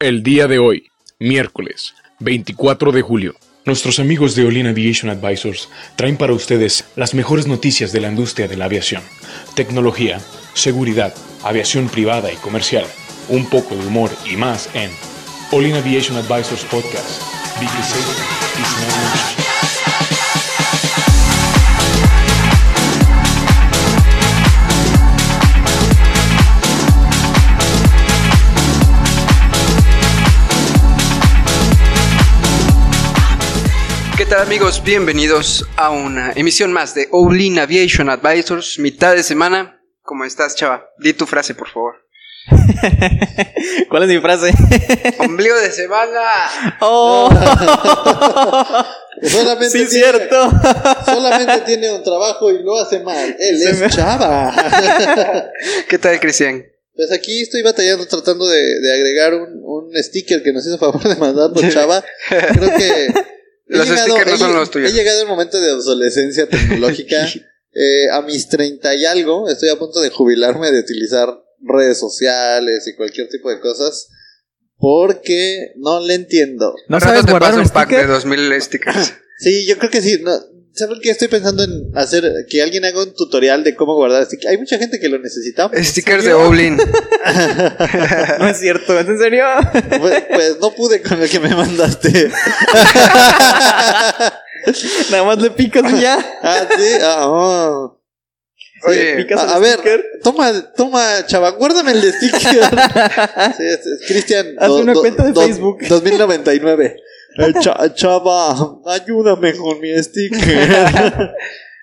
El día de hoy, miércoles 24 de julio, nuestros amigos de Olin Aviation Advisors traen para ustedes las mejores noticias de la industria de la aviación, tecnología, seguridad, aviación privada y comercial, un poco de humor y más en Olin Aviation Advisors Podcast. Tal amigos? Bienvenidos a una emisión más de Olin Aviation Advisors, mitad de semana. ¿Cómo estás, chava? Di tu frase, por favor. ¿Cuál es mi frase? Ombligo de semana. ¡Oh! Solamente sí, tiene, cierto. Solamente tiene un trabajo y lo hace mal. Él Se es me- Chava. ¿Qué tal, Cristian? Pues aquí estoy batallando tratando de, de agregar un, un sticker que nos hizo favor de mandarnos Chava. Creo que. He Los stickers no he son los tuyos. He llegado al momento de obsolescencia tecnológica. Eh, a mis 30 y algo, estoy a punto de jubilarme de utilizar redes sociales y cualquier tipo de cosas. Porque no le entiendo. ¿No sabes te guardar un un pack de sticker? 2000 stickers. Sí, yo creo que sí. No, ¿Saben qué? Estoy pensando en hacer que alguien haga un tutorial de cómo guardar stickers. Hay mucha gente que lo necesita. stickers de Olin. No es cierto, ¿es en serio? Pues, pues no pude con el que me mandaste. Nada más le picas y ya. ah, sí. Ah, oh. Oye, picas A, el a ver, toma, toma, chava, guárdame el de sticker. sí, es, es Cristian. Haz una cuenta de Facebook. 2099. Eh, cha- chava, ayúdame con mi sticker.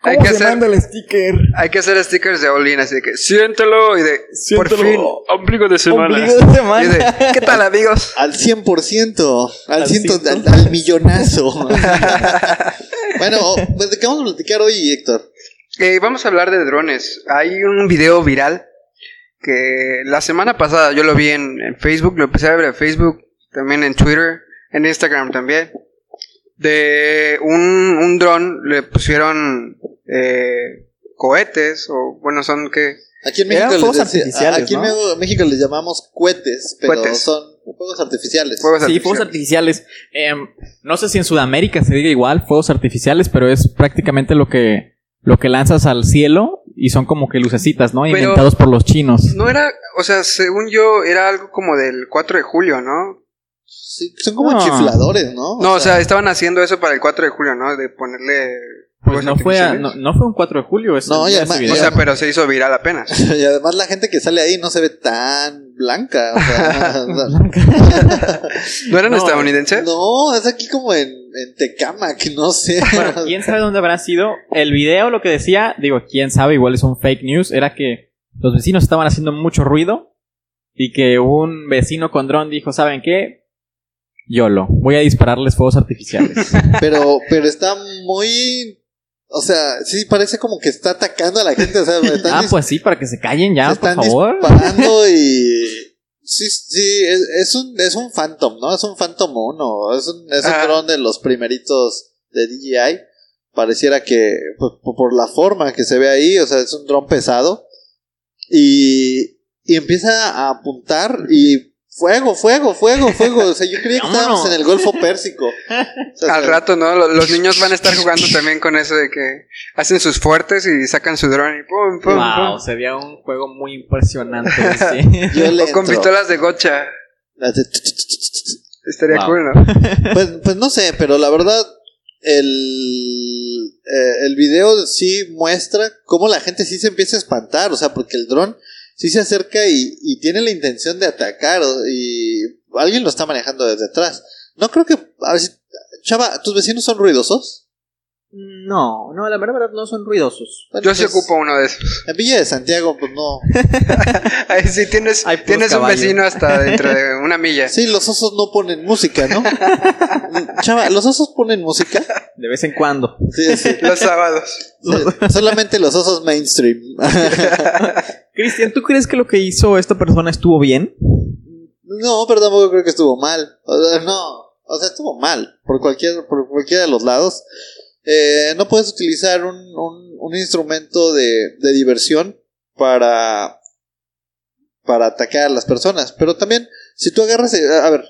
hay ¿Cómo que se hacer, manda el sticker? hay que hacer stickers de Olin, así que siéntelo y de por fin ombligo de semana. Ombligo de Y semana. de, ¿qué tal, amigos? al 100%. Al, Al ciento, al millonazo. bueno, pues, ¿de qué vamos a platicar hoy, Héctor? Eh, vamos a hablar de drones. Hay un video viral que la semana pasada yo lo vi en, en Facebook, lo empecé a ver en Facebook, también en Twitter, en Instagram también. De un, un dron le pusieron eh, cohetes, o bueno, son que... Aquí en México, fuegos les, decía- artificiales, aquí en ¿no? México- México les llamamos cohetes, pero Cohetes. son fuegos artificiales. Fuegos Sí, fuegos artificiales. artificiales. Em, no sé si en Sudamérica se diga igual, fuegos artificiales, pero es prácticamente lo que, lo que lanzas al cielo y son como que lucecitas, ¿no? Pero- Inventados por los chinos. No era, o sea, según yo, era algo como del 4 de julio, ¿no? Sí, son como No. chifladores, ¿no? No, o sea, estaban haciendo eso para el 4 de julio, ¿no? De ponerle... Pues no fue, a- no, no fue un 4 de julio. Es No, y además- ese O sea, pero se hizo viral apenas. y además la gente que sale ahí no se ve tan blanca. O sea, ¿No eran No. estadounidenses? no, es aquí como en, en Tecamac, no sé. Bueno, quién sabe dónde habrá sido. El video lo que decía, digo, quién sabe, igual es un fake news, era que los vecinos estaban haciendo mucho ruido y que un vecino con dron dijo, ¿saben qué? YOLO, voy a dispararles fuegos artificiales. pero, pero está muy. O sea, sí parece como que está atacando a la gente. O sea, están ah, pues sí, para que se callen ya, se por están favor. disparando y. Sí, sí, es, es un, es un Phantom, ¿no? Es un Phantom 1. Es un, es un Ah. dron de los primeritos de DJI. Pareciera que, pues, por, por la forma que se ve ahí, o sea, es un dron pesado. Y, y empieza a apuntar y fuego, fuego, fuego, fuego. O sea, yo creía que estábamos en el Golfo Pérsico. O sea, Al rato, ¿no? Lo- Los niños van a estar jugando también con eso de que hacen sus fuertes y sacan su dron y pum, pum, Wow, pum. sería un juego muy impresionante. sí. yo le O con pistolas de gocha. Hace Estaría Wow. cool, ¿no? Pues, pues no sé, pero la verdad, el, eh, el video sí muestra cómo la gente sí se empieza a espantar, o sea, porque el dron sí se acerca y, y tiene la intención de atacar, y alguien lo está manejando desde atrás. No creo que, a Chava, ¿tus vecinos son ruidosos? No, no, la verdad no son ruidosos. Bueno, Yo sí pues, ocupo uno de esos. En Villa de Santiago, pues no. Ahí sí tienes, tienes un vecino hasta dentro de una milla. Sí, los osos no ponen música, ¿no? Chava, ¿los osos ponen música? De vez en cuando. Sí, sí. Los sábados. Sí, solamente los osos mainstream. Cristian, ¿tú crees que lo que hizo esta persona estuvo bien? No, pero tampoco creo que estuvo mal. O sea, no. O sea, estuvo mal. Por cualquier, por cualquiera de los lados. Eh, no puedes utilizar un, un, un instrumento de, de diversión para, para atacar a las personas. Pero también si tú agarras, eh, a ver,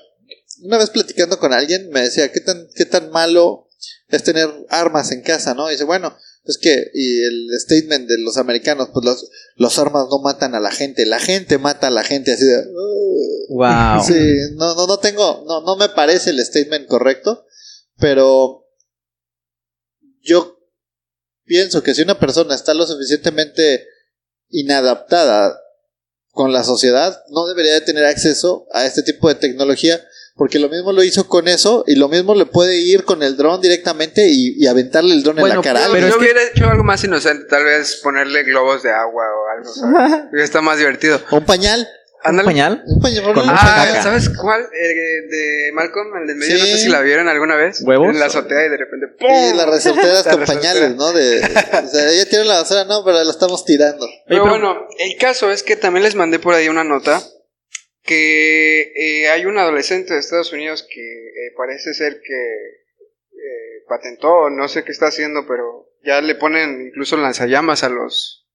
una vez platicando con alguien me decía, ¿qué tan, qué tan malo es tener armas en casa, no? Y dice, bueno, es que, y el statement de los americanos, pues los, los armas no matan a la gente, la gente mata a la gente, así de... Wow. Sí, no, no, no tengo, no, no me parece el statement correcto, pero yo pienso que si una persona está lo suficientemente inadaptada con la sociedad, no debería de tener acceso a este tipo de tecnología, porque lo mismo lo hizo con eso y lo mismo le puede ir con el dron directamente y, y aventarle el dron en la cara. Pero yo es que- hubiera hecho algo más inocente, tal vez ponerle globos de agua o algo. estado más divertido. Un pañal. ¿Un Ándale. pañal? Un pañal. Con un mucha pañal. Ah, caca. ¿sabes cuál? Eh, de Malcolm, el de medio, no Sí. sé si la vieron alguna vez. ¿Huevos? En la azotea y de repente ¡pum! La con resortera. pañales, ¿no? De, o sea, ella tiene la basura, no, pero la estamos tirando. Pero- bueno, el caso es que también les mandé por ahí una nota que eh, hay un adolescente de Estados Unidos que eh, parece ser que eh, patentó, no sé qué está haciendo, pero ya le ponen incluso lanzallamas a los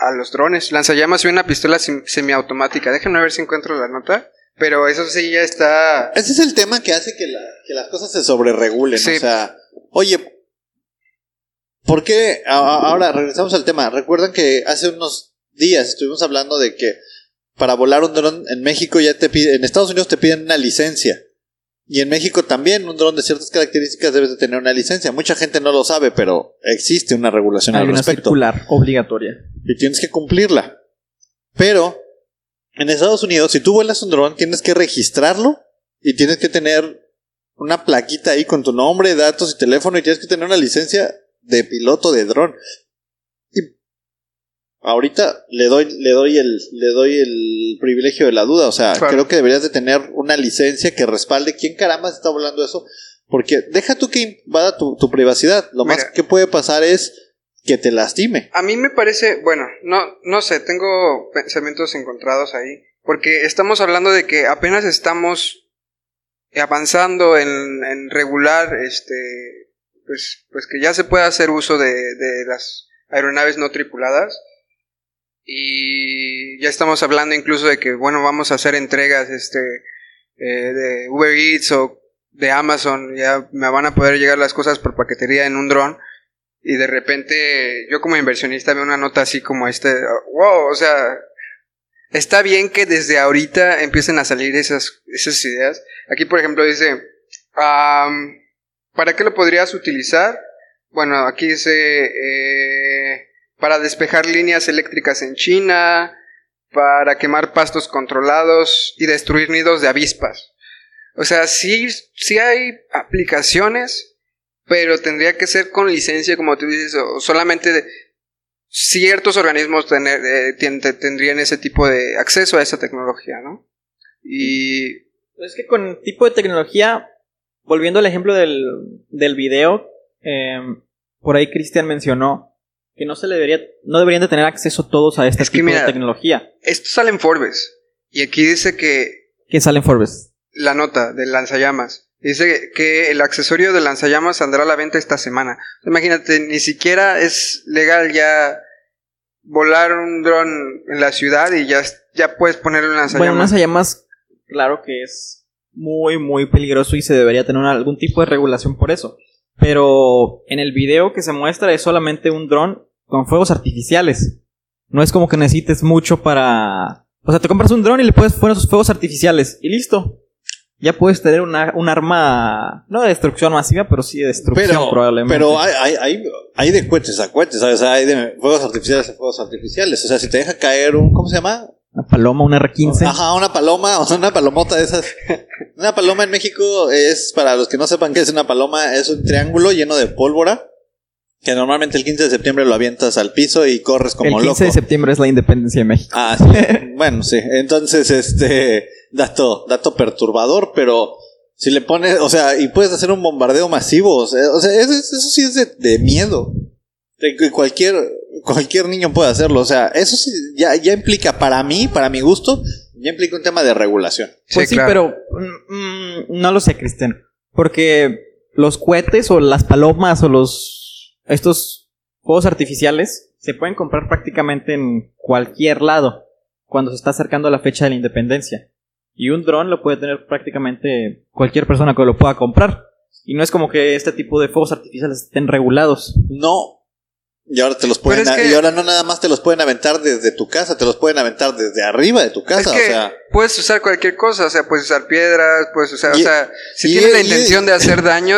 a los drones, lanzallamas y una pistola sem- semiautomática. Déjenme ver si encuentro la nota, pero eso sí ya está Ese es el tema que hace que, la- que las cosas se sobreregulen. Sí. O sea, oye, ¿por qué? a- Ahora regresamos al tema. Recuerdan que hace unos días estuvimos hablando de que para volar un dron en México ya te piden, en Estados Unidos te piden una licencia. Y en México también un dron de ciertas características debe de tener una licencia. Mucha gente no lo sabe, pero existe una regulación Hay al una respecto circular obligatoria. y tienes que cumplirla. Pero en Estados Unidos, si tú vuelas un dron, tienes que registrarlo y tienes que tener una plaquita ahí con tu nombre, datos y teléfono y tienes que tener una licencia de piloto de dron. Ahorita le doy, le doy el, le doy el privilegio de la duda. O sea, Claro. creo que deberías de tener una licencia que respalde quién caramba está volando eso. Porque deja tú que invada tu, tu privacidad. Lo más que puede pasar es que te lastime. A mí me parece, bueno, no, no sé, tengo pensamientos encontrados ahí, porque estamos hablando de que apenas estamos avanzando en, en regular, este, pues, pues que ya se puede hacer uso de, de las aeronaves no tripuladas. Y ya estamos hablando incluso de que, bueno, vamos a hacer entregas, este, eh, de Uber Eats o de Amazon, ya me van a poder llegar las cosas por paquetería en un dron y de repente yo como inversionista veo una nota así como este, wow, o sea, está bien que desde ahorita empiecen a salir esas, esas ideas. Aquí, por ejemplo, dice, ¿para qué lo podrías utilizar? Bueno, aquí dice, eh, para despejar líneas eléctricas en China, para quemar pastos controlados y destruir nidos de avispas. O sea, sí, sí hay aplicaciones, pero tendría que ser con licencia, como tú dices, o solamente ciertos organismos eh, tendrían ese tipo de acceso a esa tecnología, ¿no? Y Es que con tipo de tecnología, volviendo al ejemplo del, del video, eh, por ahí Cristian mencionó que no se le debería, no deberían de tener acceso todos a este Es que tipo mira- de tecnología. esto sale en Forbes. Y aquí dice que Que sale en Forbes. la nota del lanzallamas. Dice que el accesorio del lanzallamas saldrá a la venta esta semana. Imagínate, ni siquiera es legal ya volar un dron en la ciudad y ya, ya puedes ponerle un Bueno, lanzallamas. un lanzallamas, claro que es muy, muy peligroso y se debería tener algún tipo de regulación por eso. Pero en el video que se muestra es solamente un dron con fuegos artificiales. No es como que necesites mucho para... O sea, te compras un dron y le puedes poner sus fuegos artificiales y listo. Ya puedes tener una, un arma, no de destrucción masiva, pero sí de destrucción Pero, probablemente. pero hay, hay, hay, hay de cohetes a cohetes, ¿sabes? Hay de fuegos artificiales a fuegos artificiales. O sea, si te deja caer un, ¿cómo se llama? Una paloma, un R-15. Ajá, una paloma, o sea, una palomota de esas. Una paloma en México es, para los que no sepan qué es una paloma, es un triángulo lleno de pólvora. Que normalmente el 15 de septiembre lo avientas al piso y corres como el 15 loco. de septiembre es la independencia de México. Ah, sí. bueno, sí. Entonces, este, dato, dato perturbador, pero si le pones, o sea, y puedes hacer un bombardeo masivo, o sea, eso, eso sí es de, de miedo. De que cualquier, cualquier niño puede hacerlo, o sea, eso sí, ya, ya implica, para mí, para mi gusto, ya implica un tema de regulación. Pues sí, claro. pero mm, mm, no lo sé, Cristian. Porque los cohetes o las palomas o los estos fuegos artificiales se pueden comprar prácticamente en cualquier lado cuando se está acercando la fecha de la independencia. Y un dron lo puede tener prácticamente cualquier persona que lo pueda comprar. Y no es como que este tipo de fuegos artificiales estén regulados. No. Y ahora te los pueden Pero es a- que- y ahora no nada más te los pueden aventar desde tu casa, te los pueden aventar desde arriba de tu casa, es que o sea, puedes usar cualquier cosa, o sea, puedes usar piedras, puedes usar, Y- o sea, si tienes la y- intención de hacer daño,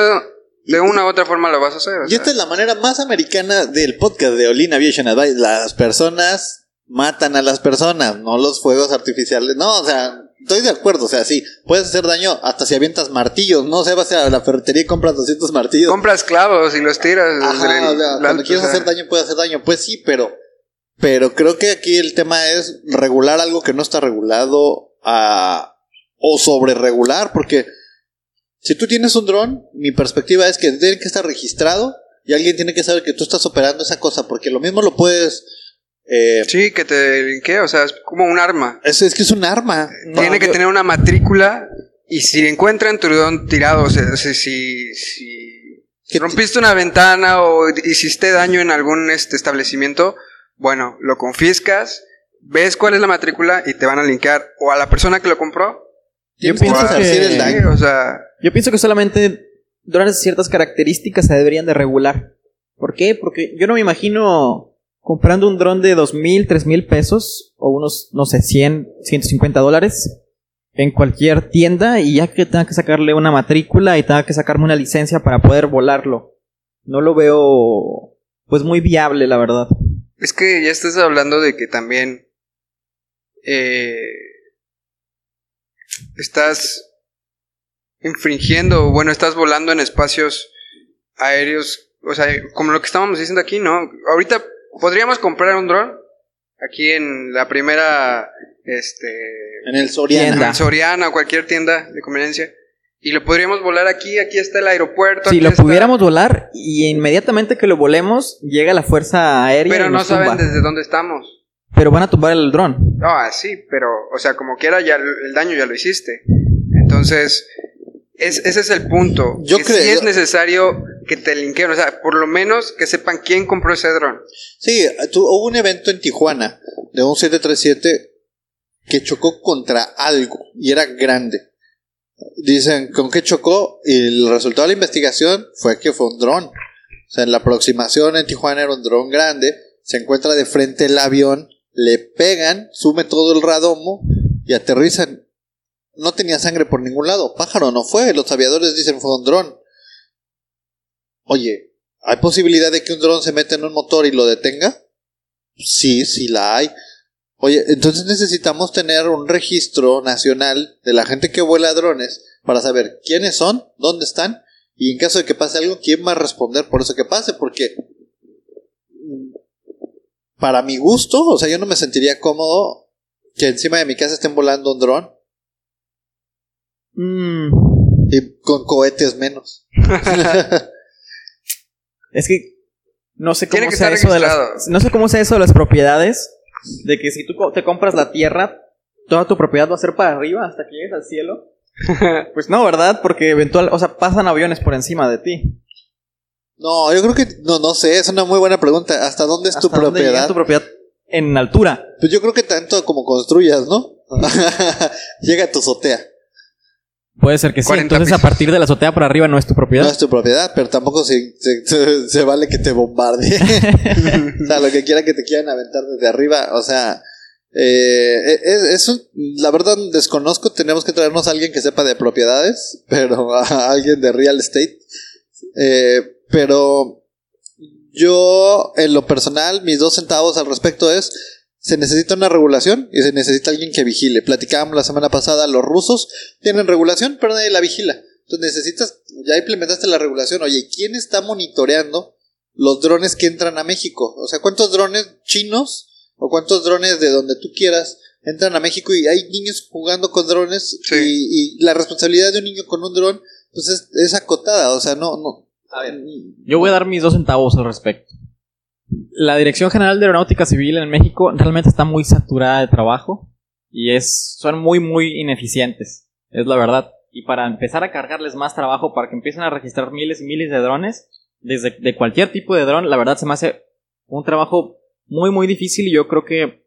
de una u otra forma lo vas a hacer. y sea. esta es la manera más americana del podcast de Olin Aviation Advice, las personas matan a las personas, no los fuegos artificiales. No, o sea, estoy de acuerdo, o sea, sí, puedes hacer daño hasta si avientas martillos, no, o sea, vas a la ferretería y compras 200 martillos. Compras clavos y los tiras. Ajá, el o sea, cuando quieres hacer daño, puedes hacer daño. Pues sí, pero, pero creo que aquí el tema es regular algo que no está regulado a, o sobre regular, porque si tú tienes un dron, mi perspectiva es que tiene que estar registrado y alguien tiene que saber que tú estás operando esa cosa, porque lo mismo lo puedes. Eh, Sí, que te linkee, o sea, es como un arma. es, es que es un arma. Tiene que yo- tener una matrícula y si encuentran tu dron tirado, o sea, si, si, si rompiste una ventana o hiciste daño en algún este, establecimiento, bueno, lo confiscas, ves cuál es la matrícula y te van a linkear o a la persona que lo compró. Yo pienso que- el daño. o sea, Yo pienso que solamente drones de ciertas características se deberían de regular. ¿Por qué? Porque yo no me imagino comprando un dron de dos mil, tres mil pesos o unos, no sé, 100, 150 dólares en cualquier tienda y ya que tenga que sacarle una matrícula y tenga que sacarme una licencia para poder volarlo. No lo veo pues muy viable, la verdad. es que ya estás hablando de que también eh, estás infringiendo, bueno, estás volando en espacios aéreos, o sea, como lo que estábamos diciendo aquí, ¿no? Ahorita podríamos comprar un dron aquí en la primera, este, En el Soriana. En Soriana o cualquier tienda de conveniencia. Y lo podríamos volar aquí, aquí está el aeropuerto. Si aquí lo está- pudiéramos volar y inmediatamente que lo volemos llega la fuerza aérea Pero y no nos tumba. saben desde dónde estamos. Pero van a tumbar el dron. Ah, sí, pero, o sea, como quiera, ya el el daño ya lo hiciste. Entonces, es, ese es el punto. Yo que creo- sí es necesario que te linkeen, o sea, por lo menos que sepan quién compró ese dron. Sí, tu- hubo un evento en Tijuana de un 737 que chocó contra algo y era grande. Dicen con qué chocó y el resultado de la investigación fue que fue un dron. O sea, en la aproximación en Tijuana era un dron grande, se encuentra de frente el avión, le pegan, sume todo el radomo y aterrizan. No tenía sangre por ningún lado, pájaro no fue, los aviadores dicen fue un dron. Oye, ¿hay posibilidad de que un dron se meta en un motor y lo detenga? Sí, sí la hay. Oye, entonces necesitamos tener un registro nacional de la gente que vuela drones para saber quiénes son, dónde están y en caso de que pase algo, quién va a responder por eso que pase, porque para mi gusto, o sea, yo no me sentiría cómodo que encima de mi casa estén volando un dron Mm, y con cohetes menos. es que no sé cómo sea eso de las, no sé cómo sea eso de las propiedades de que si tú te compras la tierra toda tu propiedad va a ser para arriba hasta que llegues al cielo. Pues no, ¿verdad? Porque eventual, o sea, pasan aviones por encima de ti. No, yo creo que no, no sé, es una muy buena pregunta. ¿Hasta dónde es tu ¿Hasta dónde llega propiedad? tu propiedad en altura? Pues yo creo que tanto como construyas, ¿no? Llega a tu azotea. Puede ser que sí. 40 Entonces, a partir de la azotea para arriba no es tu propiedad. No es tu propiedad, pero tampoco se, se, se- se vale que te bombardee. o sea, lo que quiera que te quieran aventar desde arriba. O sea, eh, es, es un- la verdad desconozco. Tenemos que traernos a alguien que sepa de propiedades, pero a alguien de real estate. Eh, pero yo, en lo personal, mis dos centavos al respecto es se necesita una regulación y se necesita alguien que vigile. Platicábamos la semana pasada, los rusos tienen regulación, pero nadie la vigila. Entonces necesitas, ya implementaste la regulación, oye, ¿quién está monitoreando los drones que entran a México? O sea, ¿cuántos drones chinos o cuántos drones de donde tú quieras entran a México y hay niños jugando con drones Sí. y, y la responsabilidad de un niño con un dron pues es, es acotada, o sea, no, no. A ver, yo voy a dar mis dos centavos al respecto. La Dirección General de Aeronáutica Civil en México realmente está muy saturada de trabajo y es, son muy, muy ineficientes, es la verdad. Y para empezar a cargarles más trabajo, para que empiecen a registrar miles y miles de drones, desde de cualquier tipo de dron, la verdad se me hace un trabajo muy, muy difícil y yo creo que,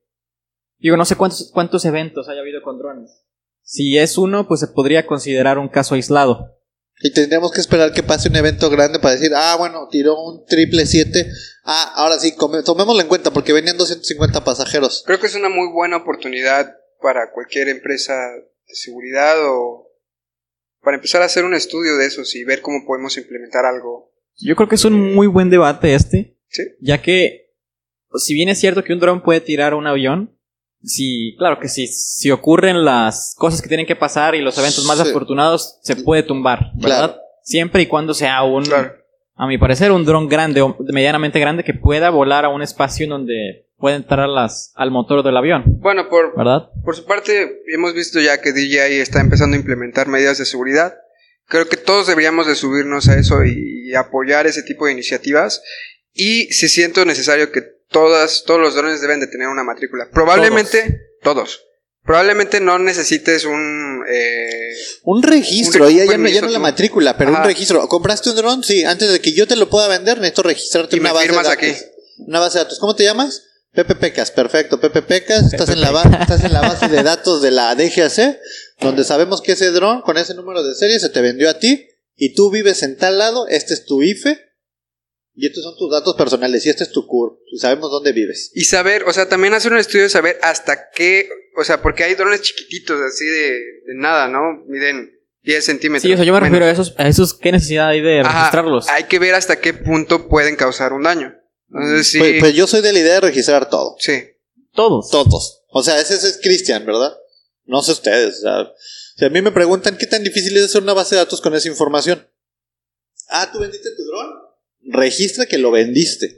digo, no sé cuántos, cuántos eventos haya habido con drones. Si es uno, pues se podría considerar un caso aislado. Y tendríamos que esperar que pase un evento grande para decir, ah, bueno, tiró un triple 7. Ah, ahora sí, tomémoslo en cuenta porque venían 250 pasajeros. Creo que es una muy buena oportunidad para cualquier empresa de seguridad o para empezar a hacer un estudio de esos y ver cómo podemos implementar algo. Yo creo que es un muy buen debate este, Sí. ya que pues, si bien es cierto que un dron puede tirar un avión, si claro que si, si ocurren las cosas que tienen que pasar y los eventos más Sí. afortunados se puede tumbar, ¿verdad? Claro. Siempre y cuando sea un Claro. a mi parecer un dron grande o medianamente grande que pueda volar a un espacio en donde pueda entrar las, al motor del avión, Bueno, por, ¿verdad? por su parte, hemos visto ya que DJI está empezando a implementar medidas de seguridad. Creo que todos deberíamos de subirnos a eso y, y apoyar ese tipo de iniciativas. Y si siento necesario que todas, todos los drones deben de tener una matrícula. Probablemente todos. Probablemente no necesites un... eh, Un registro, Un ya, ya no, ya no la matrícula, pero Ajá. un registro. ¿Compraste un dron? Sí, antes de que yo te lo pueda vender, necesito registrarte Y me una base de datos. aquí. Una base de datos. ¿Cómo te llamas? Pepe Pecas, perfecto. Pepe Pecas, estás en, la estás en la base de datos de la DGAC, donde sabemos que ese dron con ese número de serie se te vendió a ti y tú vives en tal lado, este es tu IFE y estos son tus datos personales y este es tu CUR. Y sabemos dónde vives. y saber, o sea, también hacer un estudio de saber hasta qué... O sea, porque hay drones chiquititos, así de, de nada, ¿no? Miden 10 centímetros. Sí, o sea, yo me menos. refiero a esos, a esos, ¿qué necesidad hay de Ajá, registrarlos? hay que ver hasta qué punto pueden causar un daño. Entonces, sí. Pues, pues yo soy de la idea de registrar todo. sí. Todos. Todos. O sea, ese, ese es Cristian, ¿verdad? No sé ustedes. O sea, si a mí me preguntan qué tan difícil es hacer una base de datos con esa información. Ah, ¿tú vendiste tu dron? Registra que lo vendiste.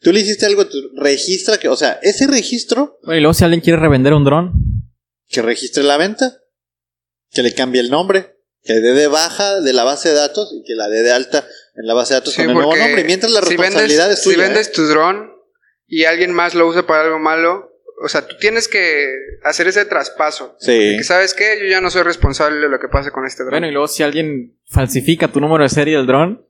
Tú le hiciste algo, tu- registra que, o sea, ese registro Bueno, y luego si alguien quiere revender un dron, que registre la venta, que le cambie el nombre, que dé de baja de la base de datos y que la dé de alta en la base de datos Sí, con el nuevo nombre. Mientras la si responsabilidad vendes, es tuya. Si ¿eh? vendes tu dron y alguien más lo usa para algo malo, o sea, tú tienes que hacer ese traspaso. Sí. Que sabes qué, yo ya no soy responsable de lo que pase con este dron. bueno, y luego si alguien falsifica tu número de serie del dron,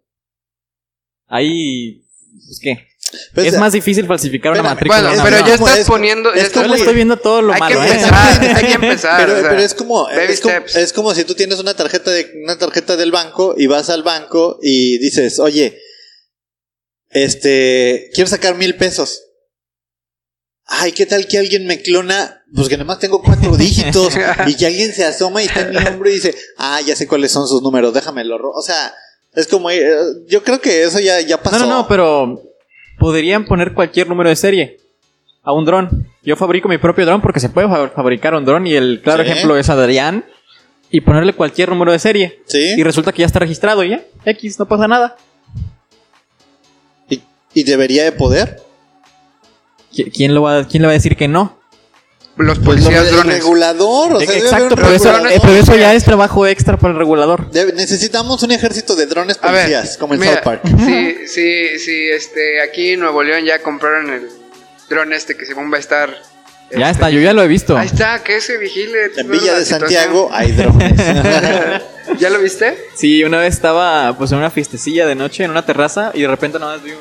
ahí, pues qué. Pues, es más difícil falsificar una matrícula. bueno, pero ya estás es- poniendo. es Yo le estoy viendo todo lo hay malo, que ¿eh? empezar, hay que empezar. Pero, o sea, pero es como, baby es como, steps. es como si tú tienes una tarjeta de una tarjeta del banco y vas al banco y dices, oye, este, quiero sacar mil pesos. Ay, ¿qué tal que alguien me clona? Pues que nomás tengo cuatro dígitos y que alguien se asoma y está en mi hombro y dice, ah, ya sé cuáles son sus números, déjamelo. ro-". O sea, es como, eh, yo creo que eso ya, ya pasó. No, no, no, pero podrían poner cualquier número de serie a un dron. Yo fabrico mi propio dron porque se puede fa- fabricar un dron y el claro Sí. ejemplo es Adrián y ponerle cualquier número de serie. Sí. Y resulta que ya está registrado y ya, X, no pasa nada. Y, y debería de poder. ¿Qui- ¿Quién, lo va, ¿Quién le va a decir que no? Los Pues lo- policías el drones. regulador. O sea, Exacto, pero regulador. eh, pero eso ya es trabajo extra para el regulador. Debe- necesitamos un ejército de drones A ver, policías, como en mira, South Park. Sí, sí, sí, este, aquí en Nuevo León ya compraron el dron este que según va a estar. Ya este, está, yo ya lo he visto. Ahí está, que se vigile. En Villa la de situación. Santiago hay drones. ¿Ya lo viste? Sí, una vez estaba pues en una fiestecilla de noche en una terraza y de repente nada más vi un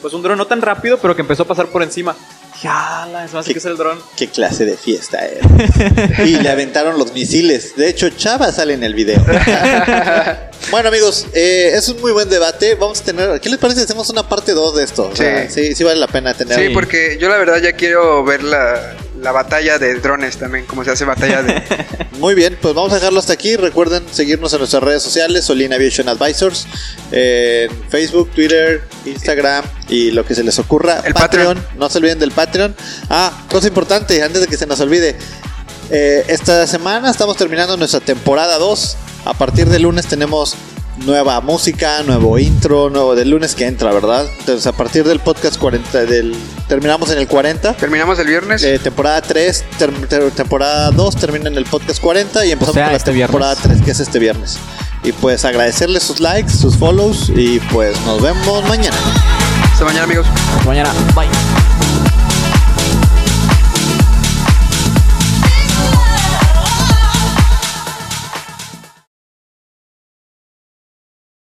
pues un dron no tan rápido, pero que empezó a pasar por encima. "Ala, eso hace que es el dron." Qué clase de fiesta era. Y le aventaron los misiles. De hecho, Chava sale en el video. bueno, amigos, eh, es un muy buen debate. Vamos a tener. ¿Qué les parece si hacemos una parte 2 de esto? O sea, Sí. sí, sí vale la pena tener. Sí, porque yo la verdad ya quiero ver la, la batalla de drones también, cómo se hace batalla de... Muy bien, pues vamos a dejarlo hasta aquí. Recuerden seguirnos en nuestras redes sociales, Solina Aviation Advisors, en Facebook, Twitter, Instagram y lo que se les ocurra. El Patreon, no se olviden del Patreon. Ah, cosa importante, antes de que se nos olvide. eh, esta semana estamos terminando nuestra temporada 2. A partir de lunes tenemos nueva música, nuevo intro, nuevo del lunes que entra, ¿verdad? Entonces a partir del podcast 40, del, terminamos en el 40. Terminamos el viernes. Eh, temporada 3, ter- ter- temporada 2 termina en el podcast 40 y empezamos O sea, con la este temporada viernes. 3 que es este viernes. Y pues agradecerles sus likes, sus follows y pues nos vemos mañana. Hasta mañana amigos. Mañana, bye.